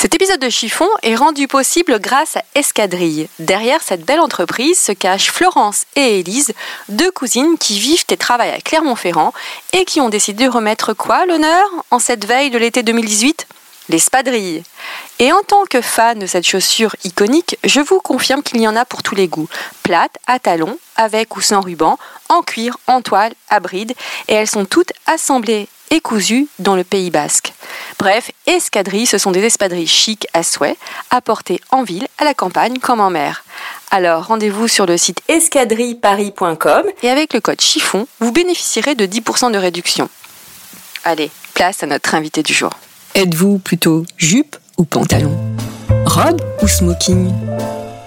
Cet épisode de Chiffon est rendu possible grâce à Escadrille. Derrière cette belle entreprise se cachent Florence et Élise, deux cousines qui vivent et travaillent à Clermont-Ferrand et qui ont décidé de remettre quoi l'honneur en cette veille de l'été 2018 L'espadrille. Et en tant que fan de cette chaussure iconique, je vous confirme qu'il y en a pour tous les goûts. Plate, à talons, avec ou sans ruban, en cuir, en toile, à bride, et elles sont toutes assemblées et cousues dans le Pays basque. Bref, escadrilles, ce sont des espadrilles chics à souhait, à porter en ville, à la campagne comme en mer. Alors rendez-vous sur le site escadrilleparis.com et avec le code chiffon, vous bénéficierez de 10% de réduction. Allez, place à notre invité du jour. Êtes-vous plutôt jupe ou pantalon? Robe ou smoking?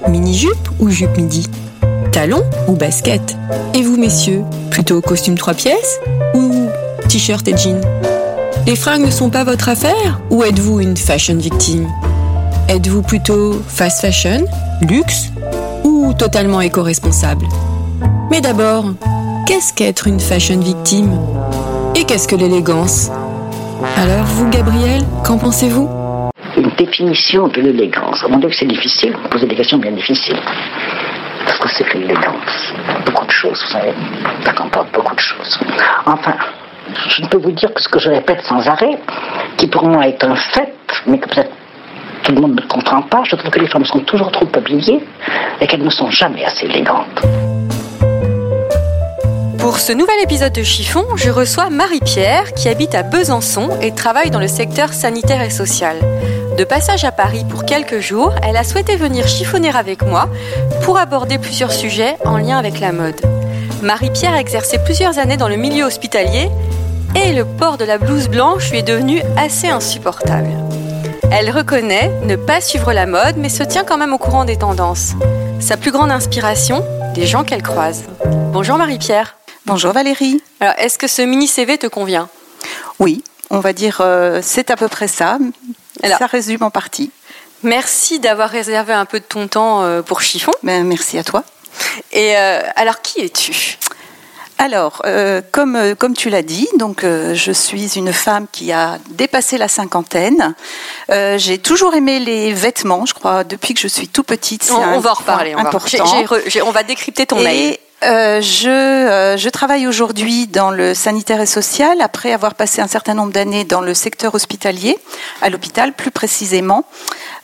Mini-jupe ou jupe midi? Talon ou basket? Et vous messieurs, plutôt costume trois pièces ou t-shirt et jean Les fringues ne sont pas votre affaire ou êtes-vous une fashion victime? Êtes-vous plutôt fast fashion, luxe ou totalement éco-responsable? Mais d'abord, qu'est-ce qu'être une fashion victime? Et qu'est-ce que l'élégance? Alors vous, Gabriel, qu'en pensez-vous? Une définition de l'élégance. Mon Dieu que c'est difficile, vous posez des questions bien difficiles. Parce que c'est que l'élégance. Beaucoup de choses, vous savez, ça comporte beaucoup de choses. Enfin, je ne peux vous dire que ce que je répète sans arrêt, qui pour moi est un fait, mais que peut-être tout le monde ne comprend pas, je trouve que les femmes sont toujours trop habillées et qu'elles ne sont jamais assez élégantes. Pour ce nouvel épisode de Chiffon, je reçois Marie-Pierre qui habite à Besançon et travaille dans le secteur sanitaire et social. De passage à Paris pour quelques jours, elle a souhaité venir chiffonner avec moi pour aborder plusieurs sujets en lien avec la mode. Marie-Pierre a exercé plusieurs années dans le milieu hospitalier et le port de la blouse blanche lui est devenu assez insupportable. Elle reconnaît ne pas suivre la mode mais se tient quand même au courant des tendances. Sa plus grande inspiration, les gens qu'elle croise. Bonjour Marie-Pierre. Bonjour Valérie. Alors, est-ce que ce mini CV te convient? Oui, on va dire euh, c'est à peu près ça. Alors- ça résume en partie. Merci d'avoir réservé un peu de ton temps euh, pour Chiffon. Ben, merci à toi. Et euh, alors, qui es-tu? Alors, euh, comme, euh, comme tu l'as dit, donc euh, je suis une femme qui a dépassé la cinquantaine. Euh, j'ai toujours aimé les vêtements, je crois, depuis que je suis tout petite. on, va en reparler. Va, re- on va décrypter ton mail. Euh, je, euh, je travaille aujourd'hui dans le sanitaire et social, après avoir passé un certain nombre d'années dans le secteur hospitalier, à l'hôpital plus précisément.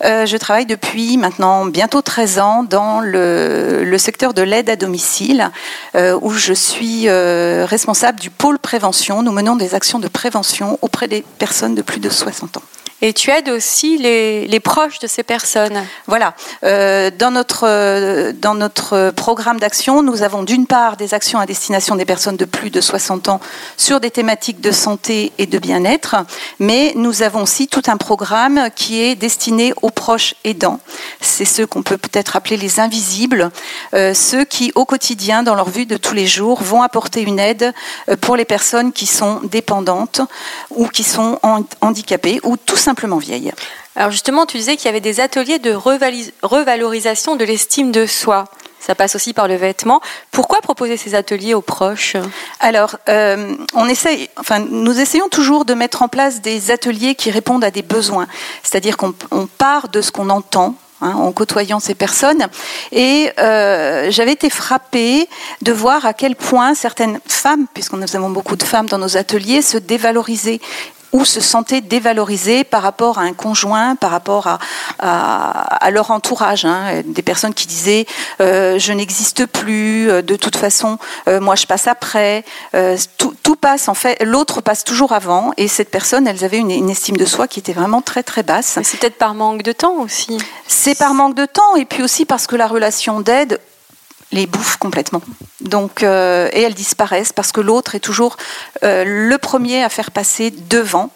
Euh, je travaille depuis maintenant bientôt 13 ans dans le, secteur de l'aide à domicile, euh, où je suis responsable du pôle prévention. Nous menons des actions de prévention auprès des personnes de plus de 60 ans. Et tu aides aussi les, proches de ces personnes. Voilà. Euh, dans, notre, euh, dans notre programme d'action, nous avons d'une part des actions à destination des personnes de plus de 60 ans sur des thématiques de santé et de bien-être, mais nous avons aussi tout un programme qui est destiné aux proches aidants. C'est ceux qu'on peut peut-être appeler les invisibles, euh, ceux qui au quotidien, dans leur vue de tous les jours, vont apporter une aide pour les personnes qui sont dépendantes ou qui sont han- handicapées ou tout simplement vieilles. Alors justement, tu disais qu'il y avait des ateliers de revalorisation de l'estime de soi. Ça passe aussi par le vêtement. Pourquoi proposer ces ateliers aux proches? Alors, euh, on essaye, enfin, nous essayons toujours de mettre en place des ateliers qui répondent à des besoins. C'est-à-dire qu'on on part de ce qu'on entend. hein, en côtoyant ces personnes. Et euh, j'avais été frappée de voir à quel point certaines femmes, puisque nous avons beaucoup de femmes dans nos ateliers, se dévalorisaient ou se sentaient dévalorisées par rapport à un conjoint, par rapport à, à, à leur entourage. hein. Des personnes qui disaient euh, je n'existe plus, euh, de toute façon, euh, moi je passe après. Euh, tout, tout passe en fait, l'autre passe toujours avant. Et cette personne, elles avaient une, une estime de soi qui était vraiment très très basse. Mais c'est peut-être par manque de temps aussi. C'est par manque de temps et puis aussi parce que la relation d'aide les bouffe complètement. Donc, euh, et elles disparaissent parce que l'autre est toujours euh, le premier à faire passer devant.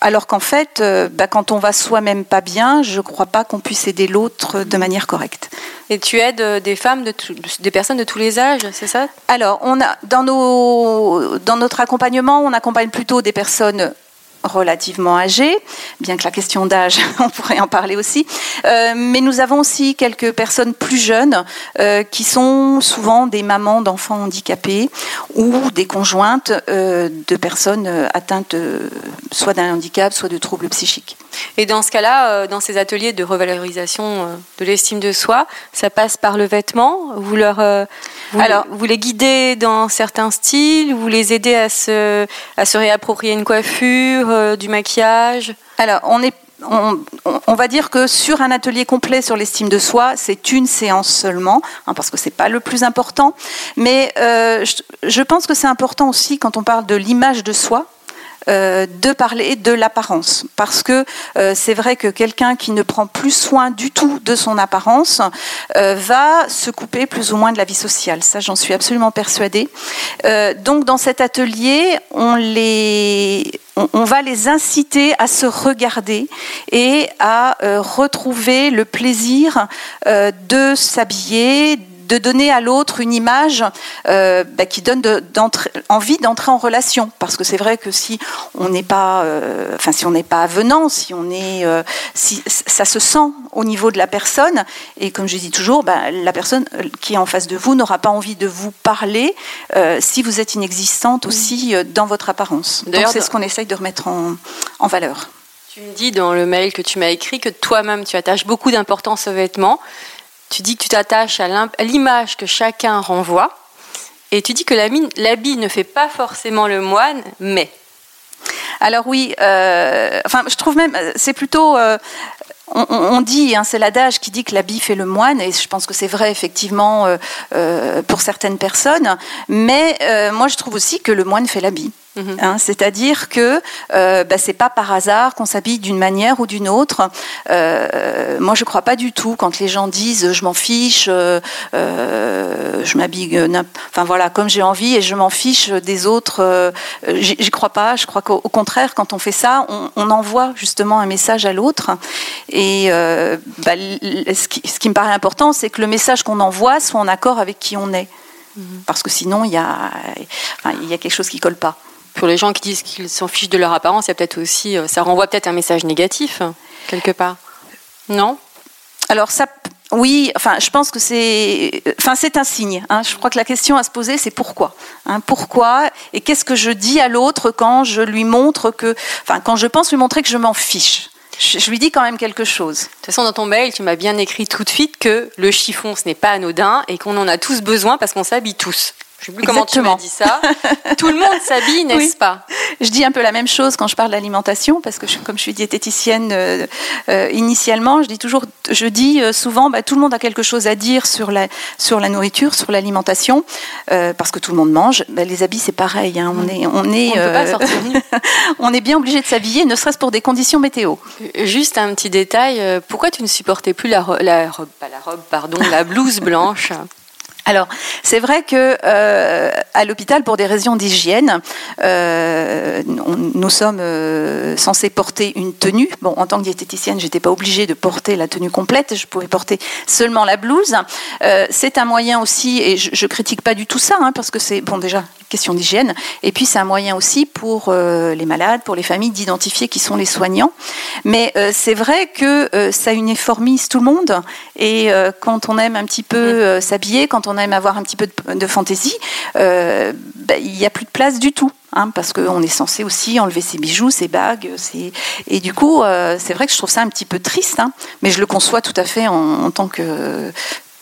Alors qu'en fait, euh, bah, quand on va soi-même pas bien, je ne crois pas qu'on puisse aider l'autre de manière correcte. Et tu aides des femmes, de des personnes de tous les âges, c'est ça? Alors, on a, dans, nos, dans notre accompagnement, on accompagne plutôt des personnes relativement âgés, bien que la question d'âge, on pourrait en parler aussi. Euh, mais nous avons aussi quelques personnes plus jeunes euh, qui sont souvent des mamans d'enfants handicapés ou des conjointes euh, de personnes atteintes soit d'un handicap, soit de troubles psychiques. Et dans ce cas-là, dans ces ateliers de revalorisation de l'estime de soi, ça passe par le vêtement Vous leur vous, Alors, vous les guidez dans certains styles, vous les aidez à se, à se réapproprier une coiffure, euh, du maquillage? Alors, on est on, va dire que sur un atelier complet sur l'estime de soi, c'est une séance seulement, hein, parce que c'est pas le plus important. Mais euh, je, pense que c'est important aussi quand on parle de l'image de soi, euh, de parler de l'apparence. Parce que euh, c'est vrai que quelqu'un qui ne prend plus soin du tout de son apparence euh, va se couper plus ou moins de la vie sociale. Ça, j'en suis absolument persuadée. donc, dans cet atelier, on les on, va les inciter à se regarder et à retrouver le plaisir de s'habiller, de donner à l'autre une image euh, bah, qui donne envie d'entrer en relation. Parce que c'est vrai que si on n'est pas, euh, enfin si on n'est pas avenant, si on est, euh, si ça se sent au niveau de la personne. Et comme je dis toujours, bah, la personne qui est en face de vous n'aura pas envie de vous parler si vous êtes inexistante aussi dans votre apparence. Donc c'est ce qu'on essaye de remettre en, en valeur. Tu me dis dans le mail que tu m'as écrit que toi-même tu attaches beaucoup d'importance aux vêtements. Tu dis que tu t'attaches à l'image que chacun renvoie. Et tu dis que l'habit ne fait pas forcément le moine, mais. Alors oui, euh, enfin, je trouve même, c'est plutôt. Euh, on, dit, hein, c'est l'adage qui dit que l'habit fait le moine, et je pense que c'est vrai effectivement euh, pour certaines personnes. Mais moi, je trouve aussi que le moine fait l'habit. Mhm. Hein, c'est-à-dire que euh, bah, c'est pas par hasard qu'on s'habille d'une manière ou d'une autre. Euh, moi, je crois pas du tout quand les gens disent je m'en fiche, euh, je m'habille, enfin voilà, comme j'ai envie et je m'en fiche des autres. J'y crois pas. Je crois qu'au contraire, quand on fait ça, on, envoie justement un message à l'autre. Et bah, ce, qui, ce, qui, me paraît important, c'est que le message qu'on envoie soit en accord avec qui on est. Mhm. Parce que sinon, il y a, il y a quelque chose qui colle pas pour les gens qui disent qu'ils s'en fichent de leur apparence, il y a peut-être aussi, euh, ça renvoie peut-être un message négatif quelque part. Non? Alors ça, oui, enfin, je pense que c'est, enfin, c'est un signe. Hein. Je crois que la question à se poser, c'est pourquoi. Hein. pourquoi et qu'est-ce que je dis à l'autre quand je lui montre que, enfin, quand je pense lui montrer que je m'en fiche? Je, lui dis quand même quelque chose. De toute façon, dans ton mail, tu m'as bien écrit tout de suite que le chiffon, ce n'est pas anodin et qu'on en a tous besoin parce qu'on s'habille tous. Je sais plus comment tu m'as dit ça. Tout le monde s'habille, n'est-ce pas? Je dis un peu la même chose quand je parle d'alimentation, parce que comme je suis diététicienne euh, euh, initialement, je dis toujours, je dis euh, souvent, bah, tout le monde a quelque chose à dire sur la sur la nourriture, sur l'alimentation, parce que tout le monde mange. Bah, les habits, c'est pareil. Hein. on est on est on, est bien obligé de s'habiller, ne serait-ce pour des conditions météo. Juste un petit détail. Pourquoi tu ne supportais plus la, la robe, pas la robe, pardon, la blouse blanche? Alors, c'est vrai que euh, à l'hôpital, pour des raisons d'hygiène, euh, nous sommes euh, censés porter une tenue. Bon, en tant que diététicienne, j'étais pas obligée de porter la tenue complète. Je pouvais porter seulement la blouse. c'est un moyen aussi, et je, je critique pas du tout ça, hein, parce que c'est bon déjà question d'hygiène. Et puis c'est un moyen aussi pour les malades, pour les familles, d'identifier qui sont les soignants. Mais c'est vrai que ça uniformise tout le monde. Et quand on aime un petit peu s'habiller, quand on aime avoir un petit peu de, fantaisie, euh, ben, il n'y a plus de place du tout. Hein, parce qu'on est censé aussi enlever ses bijoux, ses bagues. Et du coup, euh, c'est vrai que je trouve ça un petit peu triste, hein, mais je le conçois tout à fait en, tant que,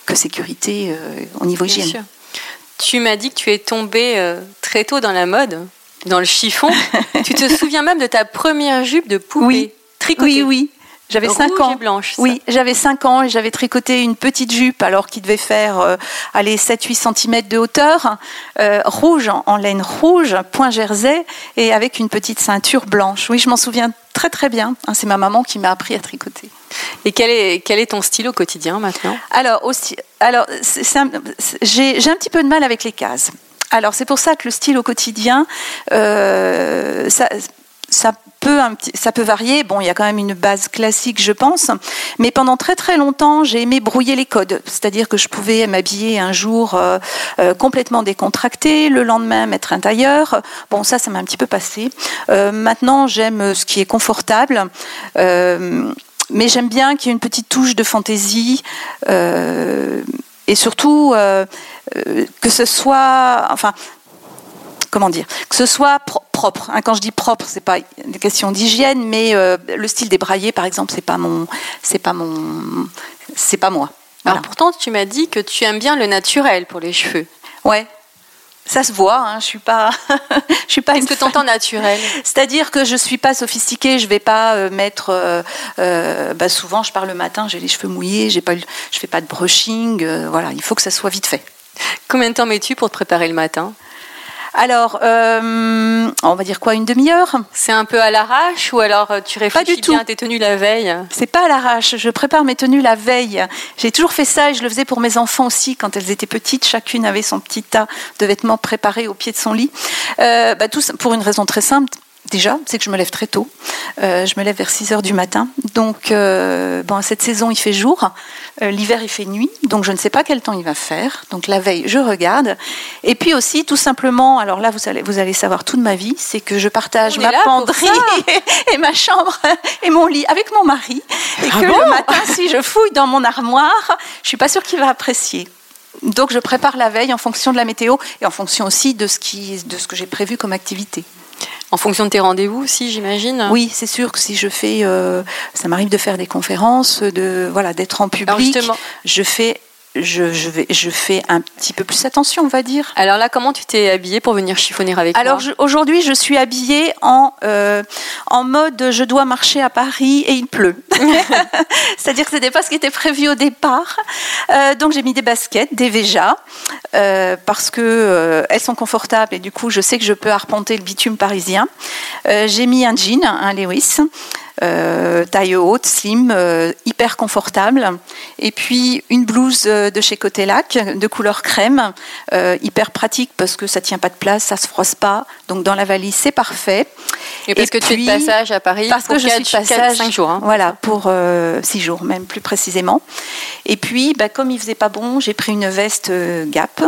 que sécurité euh, au niveau hygiène. Tu m'as dit que tu es tombée très tôt dans la mode, dans le chiffon. tu te souviens même de ta première jupe de poupée oui. tricotée Oui, oui. J'avais 5 ans. blanche. Oui, j'avais 5 ans et j'avais tricoté une petite jupe alors qu'il devait faire euh, 7-8 cm de hauteur, euh, rouge en, laine rouge, point jersey et avec une petite ceinture blanche. Oui, je m'en souviens très très bien. Hein, c'est ma maman qui m'a appris à tricoter. Et quel est, quel est ton style au quotidien maintenant? Alors, aussi, alors j'ai un petit peu de mal avec les cases. Alors c'est pour ça que le style au quotidien, euh, ça, ça ça peut varier. Bon, il y a quand même une base classique, je pense. Mais pendant très très longtemps, j'ai aimé brouiller les codes. C'est-à-dire que je pouvais m'habiller un jour euh, euh, complètement décontracté, le lendemain mettre un tailleur. Bon, ça, ça m'a un petit peu passé. Euh, maintenant, j'aime ce qui est confortable. mais j'aime bien qu'il y ait une petite touche de fantaisie. et surtout, que ce soit... Enfin, comment dire, que ce soit propre. Hein. quand je dis propre, c'est pas une question d'hygiène, mais euh, le style débraillé, par exemple, c'est pas mon, c'est pas mon, c'est pas moi. Alors pourtant, tu m'as dit que tu aimes bien le naturel pour les cheveux. Ouais. Ça se voit, hein, je suis pas, je suis pas. Qu'est-ce que tu entends naturel? C'est-à-dire que je suis pas sophistiquée, je vais pas euh, mettre. Euh, bah souvent, je pars le matin, j'ai les cheveux mouillés, j'ai pas, je fais pas de brushing, voilà, il faut que ça soit vite fait. Combien de temps mets-tu pour te préparer le matin? Alors, euh, on va dire quoi, une demi-heure? C'est un peu à l'arrache ou alors euh, tu réfléchis pas du bien à tes tenues la veille? C'est pas à l'arrache, je prépare mes tenues la veille. J'ai toujours fait ça et je le faisais pour mes enfants aussi quand elles étaient petites. Chacune avait son petit tas de vêtements préparés au pied de son lit. Euh, bah, tout, pour une raison très simple, déjà, c'est que je me lève très tôt. Euh, je me lève vers 6 heures du matin. Donc, euh, bon, cette saison, il fait jour. Euh, l'hiver, il fait nuit. Donc, je ne sais pas quel temps il va faire. Donc, la veille, je regarde. Et puis aussi, tout simplement, alors là, vous allez, vous allez savoir toute ma vie, c'est que je partage ma penderie et ma chambre et mon lit avec mon mari. Et ah que le matin, si je fouille dans mon armoire, je suis pas sûre qu'il va apprécier. Donc, je prépare la veille en fonction de la météo et en fonction aussi de ce, qui, de ce que j'ai prévu comme activité. En fonction de tes rendez-vous aussi, j'imagine. Oui, c'est sûr que si je fais, euh, ça m'arrive de faire des conférences, de voilà, d'être en public. je fais je, vais, je fais un petit peu plus attention, on va dire. Alors là, comment tu t'es habillée pour venir chiffonner avec Alors moi aujourd'hui, je suis habillée en, euh, en mode je dois marcher à Paris et il pleut. C'est-à-dire que ce n'était pas ce qui était prévu au départ. Euh, donc j'ai mis des baskets, des Veja, euh, parce que elles sont confortables et du coup, je sais que je peux arpenter le bitume parisien. j'ai mis un jean, un Lewis. Euh, taille haute, slim, euh, hyper confortable. Et puis une blouse euh, de chez Cotelac de couleur crème, hyper pratique parce que ça tient pas de place, ça se froisse pas. Donc dans la valise, c'est parfait. Et parce que tu es de passage à Paris Parce que je suis de passage. 5 jours. Hein. Voilà, pour 6 jours, même plus précisément. Et puis, bah, comme il faisait pas bon, j'ai pris une veste Gap.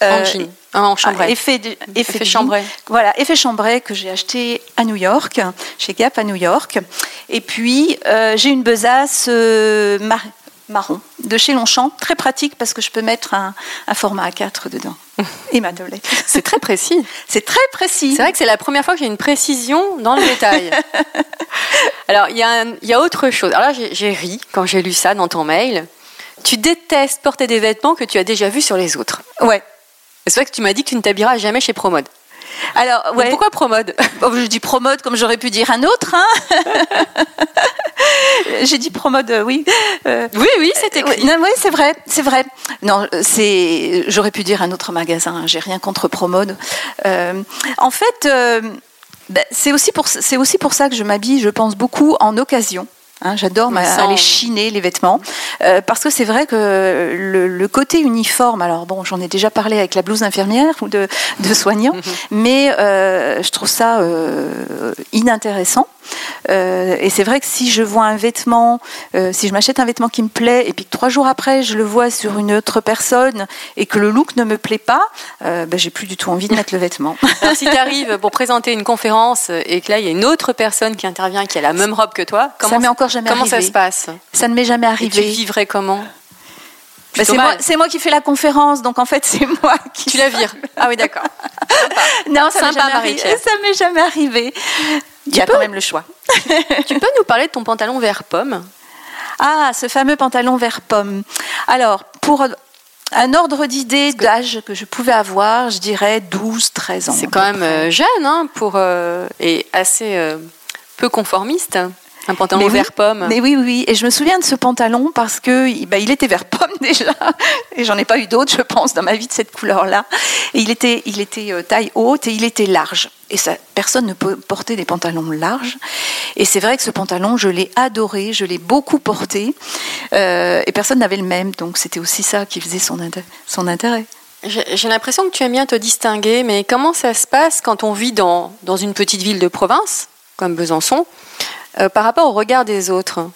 en jean. En chambray. Ah, effet, effet, chambray. Voilà, effet chambray que j'ai acheté à New York, chez Gap à New York. Et puis, euh, j'ai une besace euh, marron de chez Longchamp, très pratique parce que je peux mettre un, format A4 dedans. Et ma. C'est très précis. C'est très précis. C'est vrai que c'est la première fois que j'ai une précision dans le détail. Alors, il y, y, a autre chose. Alors là, j'ai ri quand j'ai lu ça dans ton mail. Tu détestes porter des vêtements que tu as déjà vus sur les autres. Ouais. C'est vrai que tu m'as dit que tu ne t'habilleras jamais chez Promode. Alors, ouais. pourquoi Promode Je dis Promode comme j'aurais pu dire un autre. Hein J'ai dit Promode, oui. Euh, oui, oui, c'était oui, oui c'est vrai, c'est vrai. Non, c'est. J'aurais pu dire un autre magasin. Hein. J'ai rien contre Promode. Euh, en fait, euh, ben, c'est aussi pour c'est aussi pour ça que je m'habille. Je pense beaucoup en occasion. Hein, j'adore aller chiner les vêtements euh, parce que c'est vrai que le, côté uniforme. Alors bon, j'en ai déjà parlé avec la blouse d'infirmière ou de, de soignant, mhm. mais euh, je trouve ça euh, inintéressant. et c'est vrai que si je vois un vêtement, si je m'achète un vêtement qui me plaît et puis que trois jours après je le vois sur une autre personne et que le look ne me plaît pas, ben, j'ai plus du tout envie de mettre le vêtement. Alors si tu arrives pour présenter une conférence et que là il y a une autre personne qui intervient qui a la même robe que toi, comment ça m'est encore Comment ça se passe Ça ne m'est jamais arrivé. Et tu vivrais comment bah, c'est moi, qui fais la conférence, donc en fait c'est moi qui. Tu la vires. Ah oui, d'accord. non, ça ne m'est jamais arrivé. Il y a quand même le choix. tu peux nous parler de ton pantalon vert pomme Ah, ce fameux pantalon vert pomme. Alors, pour un ordre d'idée d'âge que je pouvais avoir, je dirais 12, 13 ans. C'est quand même euh, jeune hein, pour, euh, et assez euh, peu conformiste. Un pantalon vert pomme. Mais oui, oui. Et je me souviens de ce pantalon parce que bah, il était vert pomme déjà. Et j'en ai pas eu d'autres, je pense, dans ma vie de cette couleur-là. Et il était, il était euh, taille haute et il était large. et ça, personne ne peut porter des pantalons larges. Et c'est vrai que ce pantalon, je l'ai adoré, je l'ai beaucoup porté, euh, et personne n'avait le même, donc c'était aussi ça qui faisait son, son intérêt. J'ai l'impression que tu aimes bien te distinguer, mais comment ça se passe quand on vit dans, dans une petite ville de province, comme Besançon, par rapport au regard des autres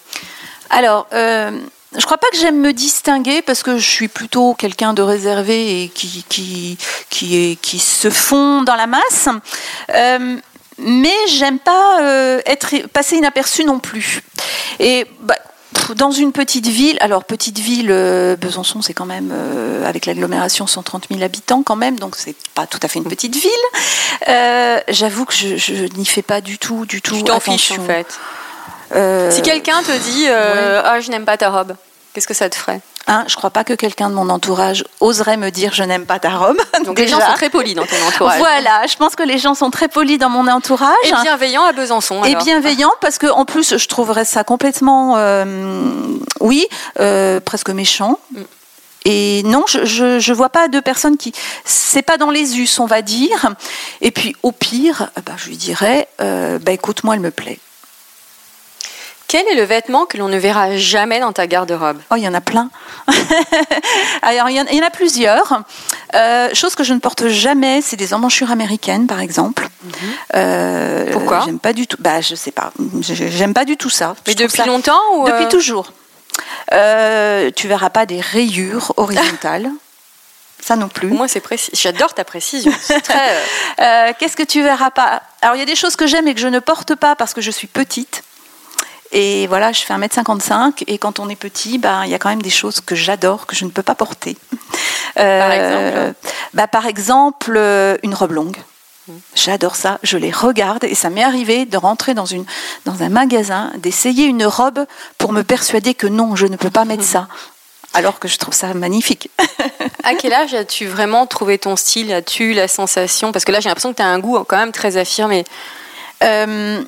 Alors, euh, je crois pas que j'aime me distinguer parce que je suis plutôt quelqu'un de réservé et qui, qui, qui, se fond dans la masse. Euh, mais j'aime pas euh, être passer inaperçu non plus. Et bah, dans une petite ville, alors petite ville, euh, Besançon, c'est quand même euh, avec l'agglomération 130 000 habitants quand même, donc c'est pas tout à fait une petite ville. Euh, J'avoue que je, je n'y fais pas du tout, du tout tu attention. en fait. Euh, si quelqu'un te dit ouais. oh, je n'aime pas ta robe, qu'est-ce que ça te ferait? Hein, je crois pas que quelqu'un de mon entourage oserait me dire je n'aime pas ta robe. Donc les gens sont très polis dans ton entourage. Voilà, je pense que les gens sont très polis dans mon entourage. Et bienveillants à Besançon. Alors. Et bienveillants parce que en plus je trouverais ça complètement, euh, oui, euh, presque méchant. Mm. Et non, je, je, je, vois pas de personnes qui. C'est pas dans les us, on va dire. Et puis, au pire, bah, je lui dirais euh, bah, écoute, moi, elle me plaît. Quel est le vêtement que l'on ne verra jamais dans ta garde-robe? Oh, il y en a plein. Alors, il y, en, a plusieurs. Euh, chose que je ne porte jamais, c'est des emmanchures américaines, par exemple. Mm -hmm. euh, Pourquoi? J'aime pas du tout. Bah, je sais pas. J'aime pas du tout ça. Mais depuis ça... longtemps ou Depuis toujours. Euh, tu verras pas des rayures horizontales. Ça non plus. Moi, c'est précis. J'adore ta précision. Très... euh, Qu'est-ce que tu verras pas? Alors, il y a des choses que j'aime et que je ne porte pas parce que je suis petite. Et voilà, je fais 1m55 et quand on est petit, bah, il y a quand même des choses que j'adore, que je ne peux pas porter. Euh, par exemple, bah, par exemple une robe longue. J'adore ça, je les regarde et ça m'est arrivé de rentrer dans, une, dans un magasin, d'essayer une robe pour me persuader que non, je ne peux pas mettre ça. Alors que je trouve ça magnifique. à quel âge as-tu vraiment trouvé ton style? As-tu la sensation? Parce que là, j'ai l'impression que tu as un goût quand même très affirmé. Euh,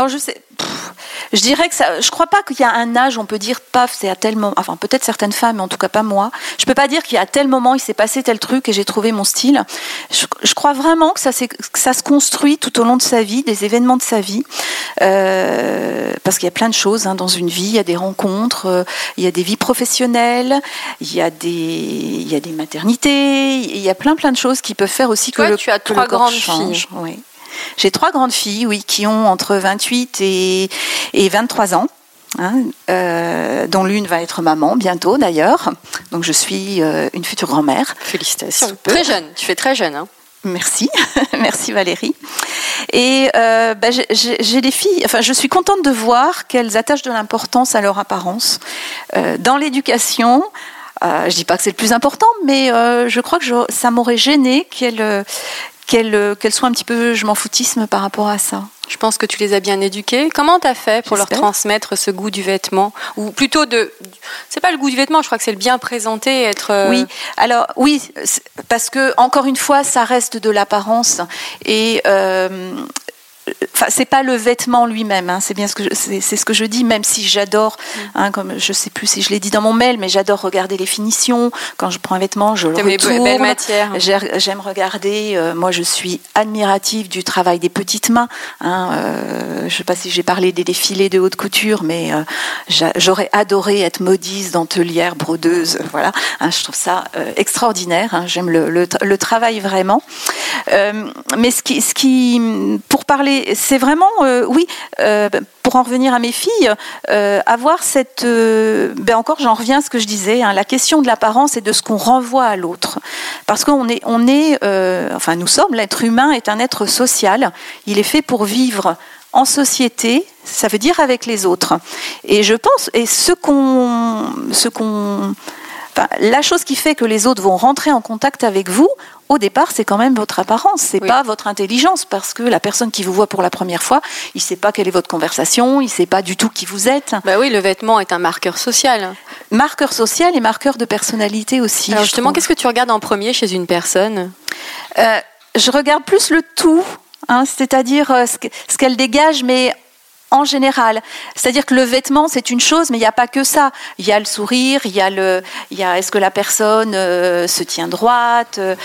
alors, je sais. Pff, je dirais que ça. Je crois pas qu'il y a un âge où on peut dire paf, c'est à tel moment. Enfin, peut-être certaines femmes, mais en tout cas pas moi. Je peux pas dire qu'il y a tel moment, il s'est passé tel truc et j'ai trouvé mon style. Je, je crois vraiment que ça, que ça se construit tout au long de sa vie, des événements de sa vie, euh, parce qu'il y a plein de choses hein, dans une vie. Il y a des rencontres, euh, il y a des vies professionnelles, il y a des, il y a des maternités, il y a plein plein de choses qui peuvent faire aussi Toi, que le, tu as que trois grandes change. filles. Oui. J'ai trois grandes filles, oui, qui ont entre 28 et, et 23 ans. Hein, euh, dont l'une va être maman bientôt d'ailleurs. Donc je suis euh, une future grand-mère. Félicitations. Très jeune, tu fais très jeune. Hein. Merci, merci Valérie. Et euh, bah, j'ai des filles, enfin je suis contente de voir qu'elles attachent de l'importance à leur apparence. Euh, dans l'éducation, euh, je dis pas que c'est le plus important, mais je crois que je, ça m'aurait gêné qu'elles qu'elles qu soient un petit peu je m'en foutisme par rapport à ça. Je pense que tu les as bien éduquées. Comment tu as fait pour leur transmettre ce goût du vêtement Ou plutôt de. C'est pas le goût du vêtement, je crois que c'est le bien présenter, être. euh, Oui, alors oui, parce que encore une fois, ça reste de l'apparence. Et. Euh, Enfin, c'est pas le vêtement lui-même, hein, c'est bien ce que c'est ce que je dis, même si j'adore, hein, comme je sais plus si je l'ai dit dans mon mail, mais j'adore regarder les finitions. Quand je prends un vêtement, je le retourne. belles matières. J'aime regarder. Euh, moi, je suis admirative du travail des petites mains. Hein, euh, je sais pas si j'ai parlé des défilés de haute couture, mais euh, j'aurais adoré être modiste, dentelière, brodeuse. Voilà, hein, je trouve ça euh, extraordinaire. hein. J'aime le, le, le, travail vraiment. Euh, mais ce qui, ce qui, pour parler, c'est vraiment, euh, oui, euh, pour en revenir à mes filles, euh, avoir cette, ben encore, j'en reviens à ce que je disais, hein, la question de l'apparence et de ce qu'on renvoie à l'autre, parce qu'on est, on est, enfin, nous sommes, l'être humain est un être social. Il est fait pour vivre en société, ça veut dire avec les autres. Et je pense, et ce qu'on, ce qu'on Enfin, la chose qui fait que les autres vont rentrer en contact avec vous, au départ, c'est quand même votre apparence, c'est Oui. pas votre intelligence, parce que la personne qui vous voit pour la première fois, il sait pas quelle est votre conversation, il sait pas du tout qui vous êtes. Bah oui, le vêtement est un marqueur social. Marqueur social et marqueur de personnalité aussi. Alors justement, qu'est-ce que tu regardes en premier chez une personne? Euh, je regarde plus le tout, hein, c'est-à-dire euh, ce qu'elle dégage, mais en général. C'est-à-dire que le vêtement, c'est une chose, mais il n'y a pas que ça. Il y a le sourire, il y a le, il y a est-ce que la personne euh, se tient droite, euh,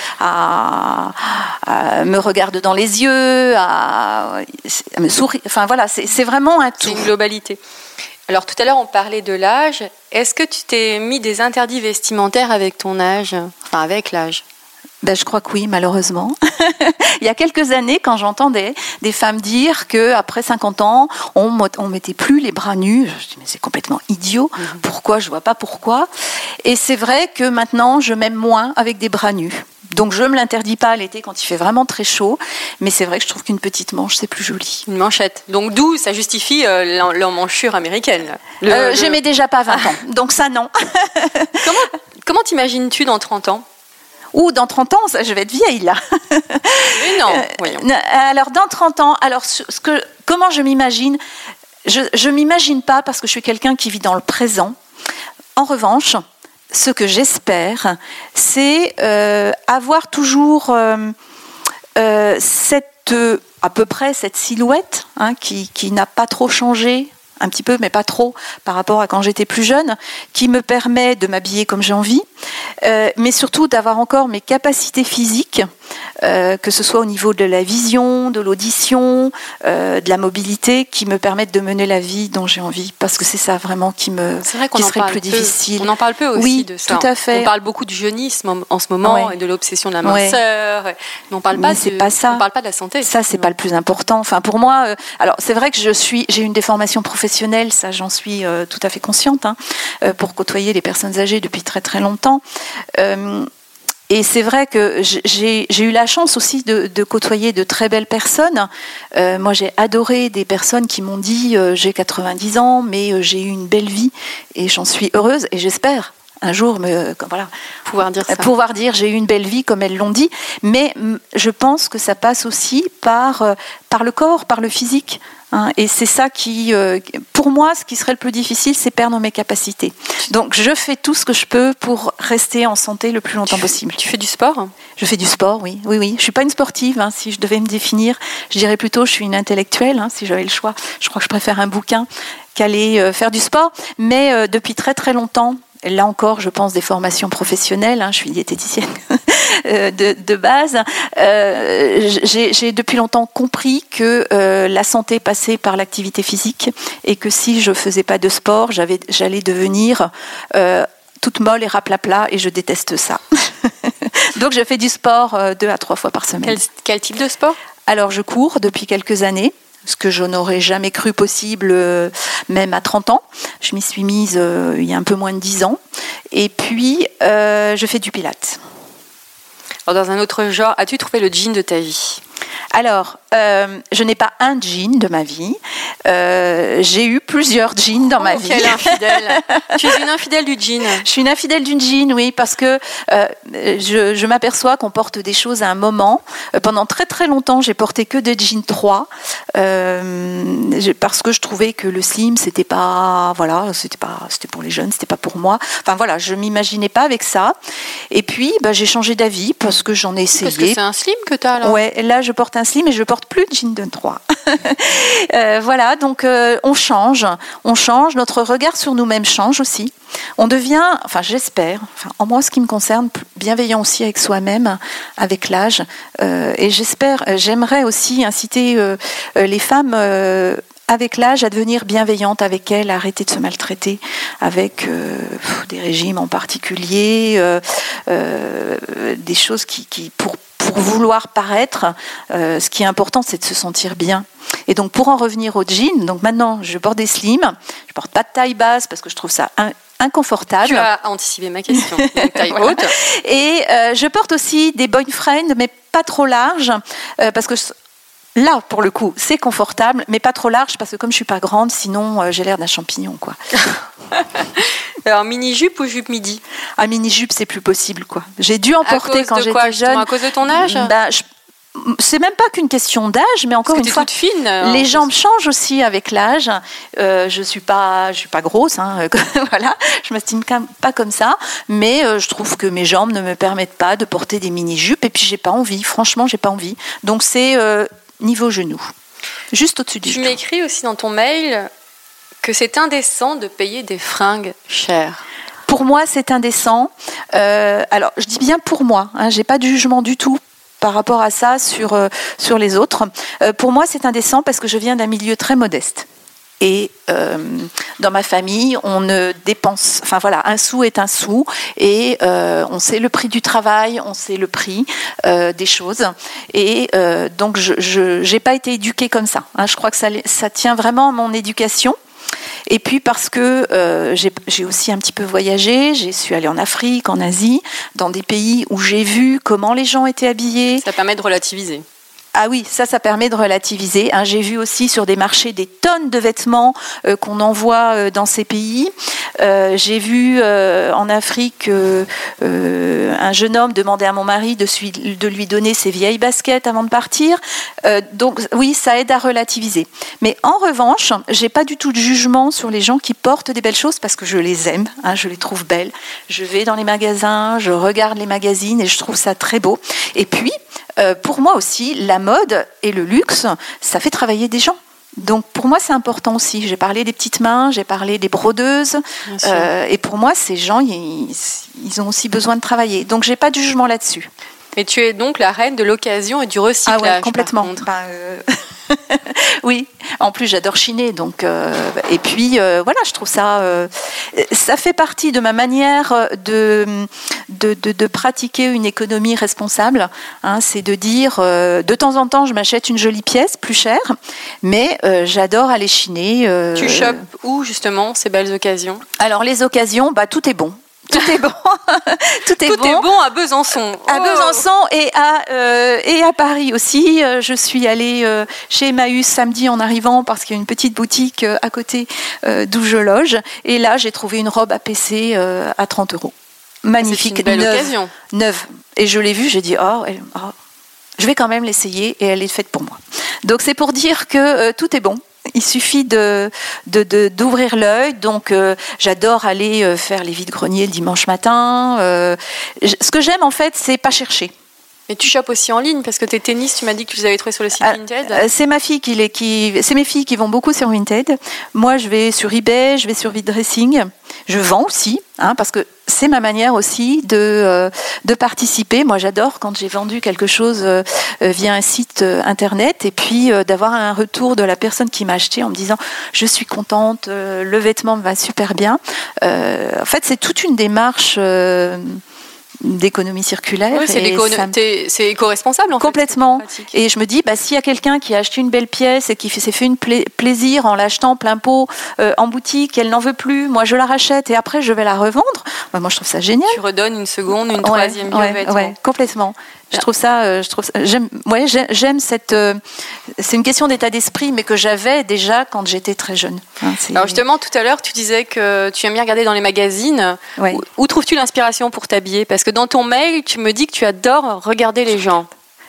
me regarde dans les yeux, à, me sourit. Enfin voilà, c'est vraiment un tout. une globalité. Alors tout à l'heure on parlait de l'âge. Est-ce que tu t'es mis des interdits vestimentaires avec ton âge, enfin avec l'âge? Ben, je crois que oui, malheureusement. Il y a quelques années, quand j'entendais des femmes dire qu'après 50 ans, on ne mettait plus les bras nus, je dis mais c'est complètement idiot. Mhm. Pourquoi? Je vois pas pourquoi. Et c'est vrai que maintenant, je m'aime moins avec des bras nus. Donc je ne me l'interdis pas à l'été quand il fait vraiment très chaud, mais c'est vrai que je trouve qu'une petite manche c'est plus joli. Une manchette. Donc d'où ça justifie euh, l'emmanchure américaine. Euh, J'aimais déjà pas 20 ans, donc ça non. comment comment t'imagines-tu dans 30 ans? Ou dans 30 ans, je vais être vieille là. Mais non, euh, Alors dans 30 ans, alors ce que, comment je m'imagine? Je ne m'imagine pas parce que je suis quelqu'un qui vit dans le présent. En revanche, ce que j'espère, c'est euh, avoir toujours euh, cette, à peu près cette silhouette hein, qui, qui n'a pas trop changé un petit peu, mais pas trop, par rapport à quand j'étais plus jeune, qui me permet de m'habiller comme j'ai envie, euh, mais surtout d'avoir encore mes capacités physiques, euh, que ce soit au niveau de la vision, de l'audition, euh, de la mobilité, qui me permettent de mener la vie dont j'ai envie, parce que c'est ça vraiment qui me vrai qui serait plus difficile. On en parle peu aussi oui, de ça. Tout à fait. On parle beaucoup du jeunisme en ce moment et de l'obsession de la minceur, mais on parle pas. c'est pas ça. On parle pas de la santé. Ça, c'est pas le plus important. Enfin, pour moi, alors c'est vrai que je suis, j'ai une déformation professionnelle, ça j'en suis tout à fait consciente, hein, pour côtoyer les personnes âgées depuis très très longtemps. Euh, et c'est vrai que j'ai eu la chance aussi de, côtoyer de très belles personnes. Euh, moi, j'ai adoré des personnes qui m'ont dit euh, j'ai 90 ans, mais j'ai eu une belle vie et j'en suis heureuse et j'espère un jour me, voilà, pouvoir dire ça. Pouvoir dire j'ai eu une belle vie comme elles l'ont dit. Mais je pense que ça passe aussi par, par le corps, par le physique. Hein, et c'est ça qui, euh, pour moi, ce qui serait le plus difficile, c'est perdre mes capacités. Donc je fais tout ce que je peux pour rester en santé le plus longtemps possible. Tu fais du sport? Je fais du sport, oui. Oui, oui. Je suis pas une sportive. Hein, si je devais me définir, je dirais plutôt je suis une intellectuelle. Hein, si j'avais le choix, je crois que je préfère un bouquin qu'aller euh, faire du sport. Mais euh, depuis très très longtemps, là encore, je pense des formations professionnelles. Hein, je suis diététicienne euh, de, base. Euh, j'ai depuis longtemps compris que euh, la santé passait par l'activité physique et que si je faisais pas de sport, j'allais devenir toute molle et raplapla et je déteste ça. Donc je fais du sport deux à trois fois par semaine. quel type de sport? Alors je cours depuis quelques années ce que je n'aurais jamais cru possible, euh, même à 30 ans. Je m'y suis mise euh, il y a un peu moins de 10 ans. Et puis, euh, je fais du pilates. dans un autre genre, as-tu trouvé le jean de ta vie? Alors, euh, je n'ai pas un jean de ma vie. Euh, j'ai eu plusieurs jeans dans ma oh, vie. Quelle infidèle Tu es une infidèle du jean. Je suis une infidèle du jean, oui, parce que euh, je, m'aperçois qu'on porte des choses à un moment. pendant très très longtemps, j'ai porté que des jeans 3 parce que je trouvais que le slim, c'était pas, voilà, c'était pas, c'était pour les jeunes, c'était pas pour moi. Enfin voilà, je m'imaginais pas avec ça. Et puis, bah, j'ai changé d'avis parce que j'en ai essayé. Parce que c'est un slim que tu as là. Ouais, là je porte un slim et je porte plus de jean de 3. Euh, voilà, donc euh, on change, on change, notre regard sur nous-mêmes change aussi. On devient, enfin j'espère, enfin, en moi ce qui me concerne, bienveillant aussi avec soi-même, avec l'âge. Euh, et j'espère, j'aimerais aussi inciter les femmes avec l'âge à devenir bienveillantes avec elles, à arrêter de se maltraiter avec des régimes en particulier, des choses qui, pour vouloir paraître, euh, ce qui est important, c'est de se sentir bien. Et donc, pour en revenir au jean, donc maintenant, je porte des slims, je porte pas de taille basse parce que je trouve ça inconfortable. Tu as anticipé ma question. taille haute. Et euh, je porte aussi des boyfriends, mais pas trop larges, euh, parce que Là, pour le coup, c'est confortable, mais pas trop large parce que comme je suis pas grande, sinon j'ai l'air d'un champignon, quoi. Alors, mini-jupe ou jupe midi? Ah, mini-jupe, c'est plus possible, quoi. J'ai dû en porter quand j'étais jeune. À cause de ton âge? Bah, c'est même pas qu'une question d'âge, mais encore une fois, fine, les jambes changent aussi avec l'âge. Euh, je suis pas, je suis pas grosse, hein, voilà, je m'estime pas comme ça, mais euh, je trouve que mes jambes ne me permettent pas de porter des mini jupes, et puis j'ai pas envie. Franchement, j'ai pas envie. Donc c'est euh, niveau genou. juste au-dessus du Tu genou. m'écris aussi dans ton mail que c'est indécent de payer des fringues chères. Pour moi, c'est indécent. Euh, alors, je dis bien pour moi. Hein, J'ai pas de jugement du tout par rapport à ça sur euh, sur les autres. Euh, pour moi, c'est indécent parce que je viens d'un milieu très modeste. Et euh, dans ma famille, on ne dépense, enfin voilà, un sou est un sou, et euh, on sait le prix du travail, on sait le prix euh, des choses, et donc je n'ai pas été éduquée comme ça. hein. je crois que ça, tient vraiment à mon éducation. Et puis parce que j'ai j'ai aussi un petit peu voyagé, j'ai suis allée en Afrique, en Asie, dans des pays où j'ai vu comment les gens étaient habillés. Ça permet de relativiser. Ah oui, ça, ça permet de relativiser. hein. J'ai vu aussi sur des marchés des tonnes de vêtements euh, qu'on envoie euh, dans ces pays. Euh, J'ai vu en Afrique un jeune homme demander à mon mari de, lui donner ses vieilles baskets avant de partir. Donc oui, ça aide à relativiser. Mais en revanche, j'ai pas du tout de jugement sur les gens qui portent des belles choses parce que je les aime, hein, je les trouve belles. Je vais dans les magasins, je regarde les magazines et je trouve ça très beau. Et puis, euh, pour moi aussi, la mode et le luxe, ça fait travailler des gens. Donc pour moi, c'est important aussi. J'ai parlé des petites mains, j'ai parlé des brodeuses. Euh, et pour moi, ces gens, ils, ils ont aussi besoin de travailler. Donc j'ai pas de jugement là-dessus. Mais tu es donc la reine de l'occasion et du recyclage. Ah ouais, par complètement. contre. Ben, euh, oui, en plus j'adore chiner, donc euh, et puis euh, voilà, je trouve ça, euh, ça fait partie de ma manière de de, de- de pratiquer une économie responsable. hein, c'est de dire, de temps en temps, je m'achète une jolie pièce, plus chère, mais j'adore aller chiner. Tu chopes où justement ces belles occasions? Alors les occasions, bah tout est bon. Tout est bon. tout est Tout bon. est bon à Besançon. À Oh. Besançon et à, euh, et à Paris aussi. Euh, Je suis allée euh, chez Emmaüs samedi en arrivant parce qu'il y a une petite boutique euh, à côté d'où je loge. Et là, j'ai trouvé une robe à PC euh, à 30 euros. Magnifique, une belle neuve, occasion. neuve. Et je l'ai vue, j'ai dit, oh, oh, je vais quand même l'essayer et elle est faite pour moi. Donc c'est pour dire que tout est bon. Il suffit de d'ouvrir l'œil. Donc euh, j'adore aller euh, faire les vides greniers le dimanche matin. Euh, ce que j'aime en fait, c'est pas chercher. Mais tu chopes aussi en ligne parce que tes tennis, tu m'as dit que tu les avais trouvés sur le site Ah, Vinted. Euh, C'est ma fille qui, les- qui c'est mes filles qui vont beaucoup sur Vinted. Moi, je vais sur eBay, je vais sur Vidressing. Je vends aussi, hein, parce que c'est ma manière aussi de euh, de participer. Moi, j'adore quand j'ai vendu quelque chose euh, via un site euh, internet et puis d'avoir un retour de la personne qui m'a acheté en me disant je suis contente, le vêtement me va super bien. En fait, c'est toute une démarche. D'économie circulaire Oui, c'est éco-responsable en. Complètement. Et je me dis, bah, s'il y a quelqu'un qui a acheté une belle pièce et qui s'est fait une pla- plaisir en l'achetant plein pot euh, en boutique, elle n'en veut plus, moi je la rachète et après je vais la revendre, bah, moi je trouve ça génial. Tu redonnes une seconde, une Ouais, troisième ouais, ouais, complètement. Je trouve ça, euh, je trouve j'aime, ouais, j'aime cette, euh, c'est une question d'état d'esprit, mais que j'avais déjà quand j'étais très jeune. Hein, Alors justement, tout à l'heure, tu disais que tu aimes bien regarder dans les magazines. Ouais. Où, où trouves-tu l'inspiration pour t'habiller? Parce que dans ton mail, tu me dis que tu adores regarder les gens.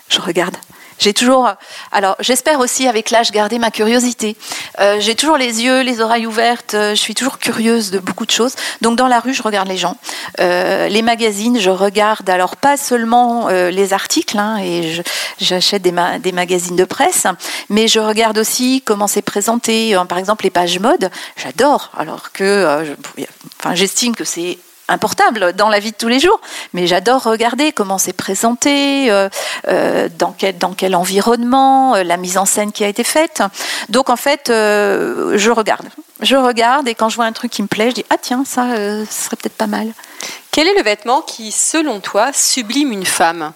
je regarde. J'ai toujours, alors j'espère aussi avec l'âge garder ma curiosité. Euh, j'ai toujours les yeux, les oreilles ouvertes. euh, je suis toujours curieuse de beaucoup de choses. Donc dans la rue, je regarde les gens. Euh, les magazines, je regarde. Alors pas seulement euh, les articles, hein, et j'achète des, ma- des magazines de presse, mais je regarde aussi comment c'est présenté. Euh, Par exemple, les pages mode, j'adore. Alors que, euh, enfin, j'estime que c'est importable dans la vie de tous les jours, mais j'adore regarder comment c'est présenté, euh, euh, dans, quel, dans quel environnement, euh, la mise en scène qui a été faite. Donc en fait, je regarde. Je regarde et quand je vois un truc qui me plaît, je dis ah tiens ça, ce serait peut-être pas mal. Quel est le vêtement qui, selon toi, sublime une femme?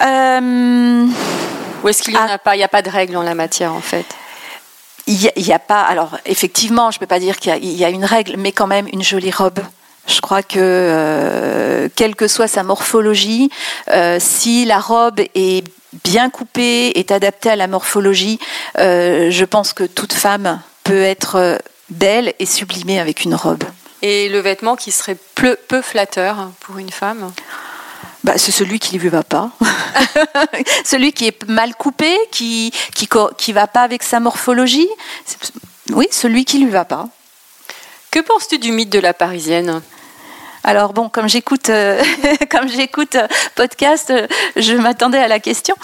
Ou est-ce qu'il n'y en Ah. a pas? Il n'y a pas de règle en la matière, en fait? Il n'y a, pas. Alors, effectivement, je ne peux pas dire qu'il y a- une règle, mais quand même une jolie robe. Je crois que, euh, quelle que soit sa morphologie, euh, si la robe est bien coupée, est adaptée à la morphologie, euh, je pense que toute femme peut être belle et sublimée avec une robe. Et le vêtement qui serait peu flatteur pour une femme? Bah, c'est celui qui ne lui va pas. celui qui est mal coupé, qui qui va pas avec sa morphologie. Oui, celui qui lui va pas. Que penses-tu du mythe de la parisienne? Alors bon, comme j'écoute, euh, comme j'écoute euh, podcast, euh, je m'attendais à la question.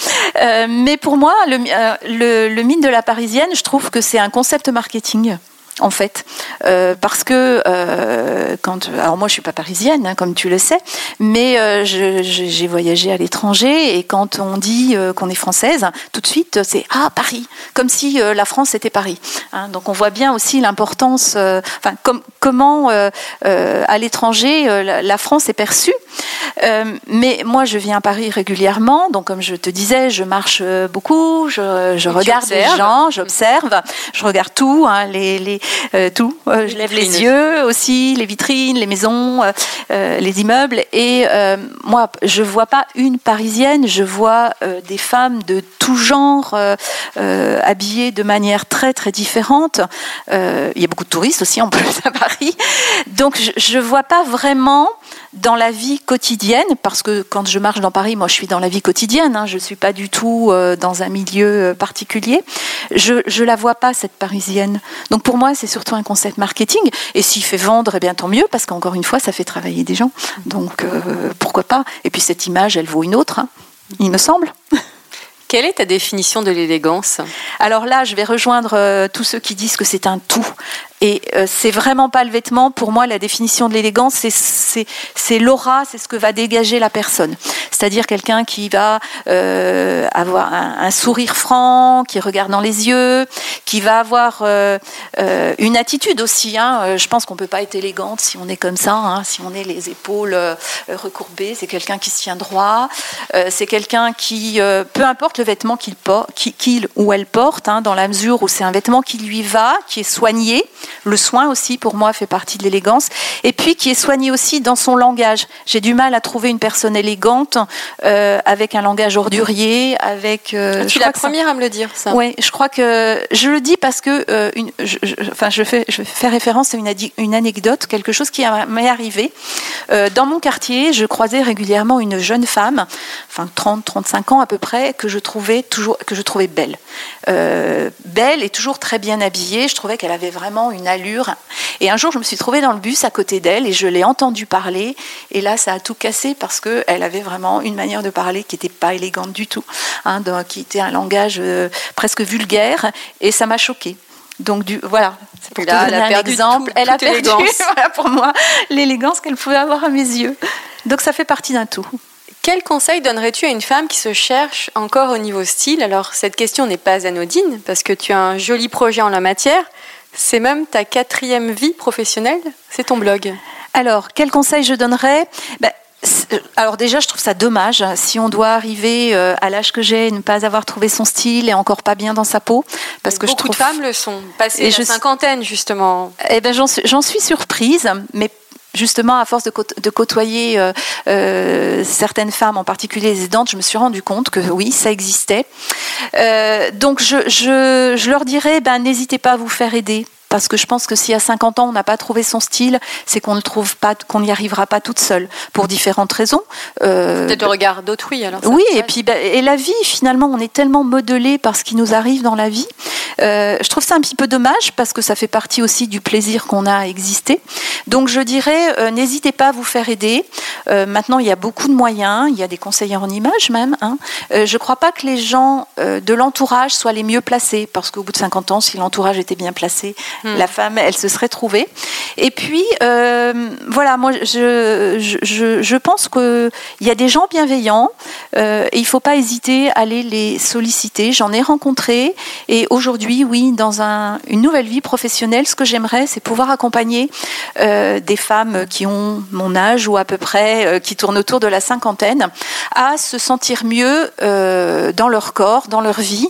mais pour moi, le, le, mythe de la Parisienne, je trouve que c'est un concept marketing en fait, euh, parce que euh, quand, alors moi je suis pas parisienne, hein, comme tu le sais, mais euh, j'ai voyagé à l'étranger et quand on dit qu'on est française, tout de suite c'est ah Paris, comme si la France était Paris. Hein. donc on voit bien aussi l'importance, enfin comment à l'étranger la, France est perçue. mais moi je viens à Paris régulièrement, donc comme je te disais, je marche beaucoup, je, regarde les gens, j'observe, je regarde tout, hein, les, les euh, tout. Euh, je lève les yeux aussi, les vitrines, les maisons, euh, les immeubles. Et moi, je vois pas une parisienne, je vois des femmes de tout genre habillées de manière très très différente. il y a beaucoup de touristes aussi en plus à Paris. Donc je ne vois pas vraiment dans la vie quotidienne, parce que quand je marche dans Paris, moi je suis dans la vie quotidienne, hein, je ne suis pas du tout euh, dans un milieu euh, particulier, je ne la vois pas, cette parisienne. Donc pour moi, c'est surtout un concept marketing. Et s'il fait vendre, eh bien tant mieux, parce qu'encore une fois, ça fait travailler des gens. Donc euh, pourquoi pas? Et puis cette image, elle vaut une autre, hein, il me semble. Quelle est ta définition de l'élégance? Alors là, je vais rejoindre tous ceux qui disent que c'est un tout. Et euh, c'est vraiment pas le vêtement. Pour moi, la définition de l'élégance, c'est l'aura, c'est ce que va dégager la personne. C'est-à-dire quelqu'un qui va euh, avoir un, sourire franc, qui regarde dans les yeux, qui va avoir euh, une attitude aussi. Hein. Je pense qu'on peut pas être élégante si on est comme ça, hein. si on est les épaules recourbées. C'est quelqu'un qui se tient droit. c'est quelqu'un qui, peu importe le vêtement qu'il qu'il ou elle porte, hein, dans la mesure où c'est un vêtement qui lui va, qui est soigné le soin aussi, pour moi, fait partie de l'élégance. Et puis, qui est soigné aussi dans son langage. J'ai du mal à trouver une personne élégante euh, avec un langage ordurier, avec. Euh, tu es la première à me le dire, ça. Oui, je crois que je le dis parce que, euh, une, je, enfin, je fais, je fais référence à une, une anecdote, quelque chose qui m'est arrivé. dans mon quartier, je croisais régulièrement une jeune femme, enfin 30, 35 ans à peu près, que je trouvais toujours, que je trouvais belle, belle et toujours très bien habillée. Je trouvais qu'elle avait vraiment une une allure. Et un jour, je me suis trouvée dans le bus à côté d'elle et je l'ai entendue parler. Et là, ça a tout cassé parce qu'elle avait vraiment une manière de parler qui n'était pas élégante du tout, hein, qui était un langage euh, presque vulgaire. Et ça m'a choquée. Donc du, voilà, c'est pour donner un exemple. elle a perdu, pour moi, l'élégance qu'elle pouvait avoir à mes yeux. Donc ça fait partie d'un tout. Quel conseil donnerais-tu à une femme qui se cherche encore au niveau style? Alors cette question n'est pas anodine parce que tu as un joli projet en la matière. C'est même ta quatrième vie professionnelle, c'est ton blog. Alors, quel conseil je donnerais? Ben, alors déjà, je trouve ça dommage si on doit arriver euh, à l'âge que j'ai et ne pas avoir trouvé son style et encore pas bien dans sa peau, parce que je trouve... de femmes le sont, passées et la cinquantaine justement. Eh ben, j'en suis surprise, mais justement, à force de, côtoyer euh, euh, certaines femmes, en particulier les aidantes, je me suis rendu compte que oui, ça existait. Euh, donc, je, leur dirais, ben, n'hésitez pas à vous faire aider parce que je pense que si à 50 ans on n'a pas trouvé son style, c'est qu'on ne trouve pas, qu'on n'y arrivera pas toute seule pour différentes raisons. Euh, Peut-être le regard d'autrui alors. Oui, et puis bah, et la vie finalement, on est tellement modelé par ce qui nous arrive dans la vie. Euh, je trouve ça un petit peu dommage parce que ça fait partie aussi du plaisir qu'on a à exister. Donc je dirais, euh, n'hésitez pas à vous faire aider. maintenant, il y a beaucoup de moyens, il y a des conseillers en images même. Hein. je ne crois pas que les gens de l'entourage soient les mieux placés parce qu'au bout de 50 ans, si l'entourage était bien placé, la femme, elle se serait trouvée. Et puis, euh, voilà, moi, je, je, je pense qu'il y a des gens bienveillants euh, et il ne faut pas hésiter à aller les solliciter. J'en ai rencontré et aujourd'hui, oui, dans un, une nouvelle vie professionnelle, ce que j'aimerais, c'est pouvoir accompagner euh, des femmes qui ont mon âge ou à peu près, qui tournent autour de la cinquantaine, à se sentir mieux dans leur corps, dans leur vie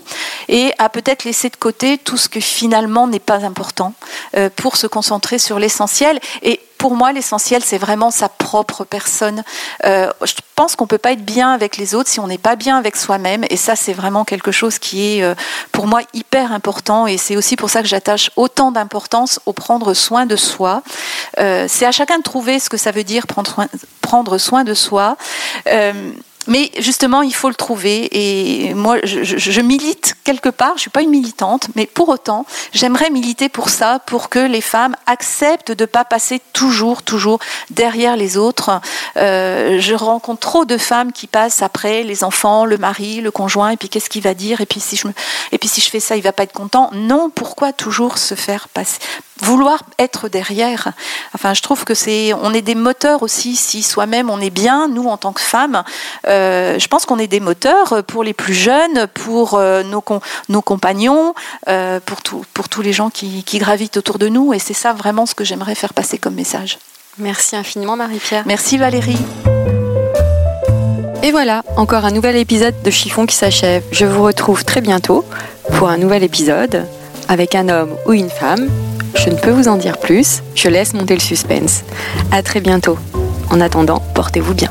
et à peut-être laisser de côté tout ce que finalement n'est pas important euh, pour se concentrer sur l'essentiel. Et pour moi, l'essentiel, c'est vraiment sa propre personne. Euh, je pense qu'on ne peut pas être bien avec les autres si on n'est pas bien avec soi-même. Et ça, c'est vraiment quelque chose qui est, euh, pour moi, hyper important. Et c'est aussi pour ça que j'attache autant d'importance au prendre soin de soi. c'est à chacun de trouver ce que ça veut dire prendre, prendre soin de soi. Mais justement, il faut le trouver. Et moi, je, milite quelque part, je suis pas une militante, mais pour autant, j'aimerais militer pour ça, pour que les femmes acceptent de pas passer toujours, toujours derrière les autres. Euh, je rencontre trop de femmes qui passent après les enfants, le mari, le conjoint, et puis qu'est-ce qu'il va dire, et puis si je me, et puis si je fais ça, il va pas être content. Non, pourquoi toujours se faire passer, vouloir être derrière. Enfin, je trouve que c'est, on est des moteurs aussi. Si soi-même on est bien, nous en tant que femmes, euh, je pense qu'on est des moteurs pour les plus jeunes, pour euh, nos, nos compagnons, euh, pour, tout, pour tous les gens qui, qui gravitent autour de nous. Et c'est ça vraiment ce que j'aimerais faire passer comme message. Merci infiniment Marie-Pierre. Merci Valérie. Et voilà, encore un nouvel épisode de Chiffon qui s'achève. Je vous retrouve très bientôt pour un nouvel épisode avec un homme ou une femme je ne peux vous en dire plus, je laisse monter le suspense. À très bientôt. En attendant, portez-vous bien.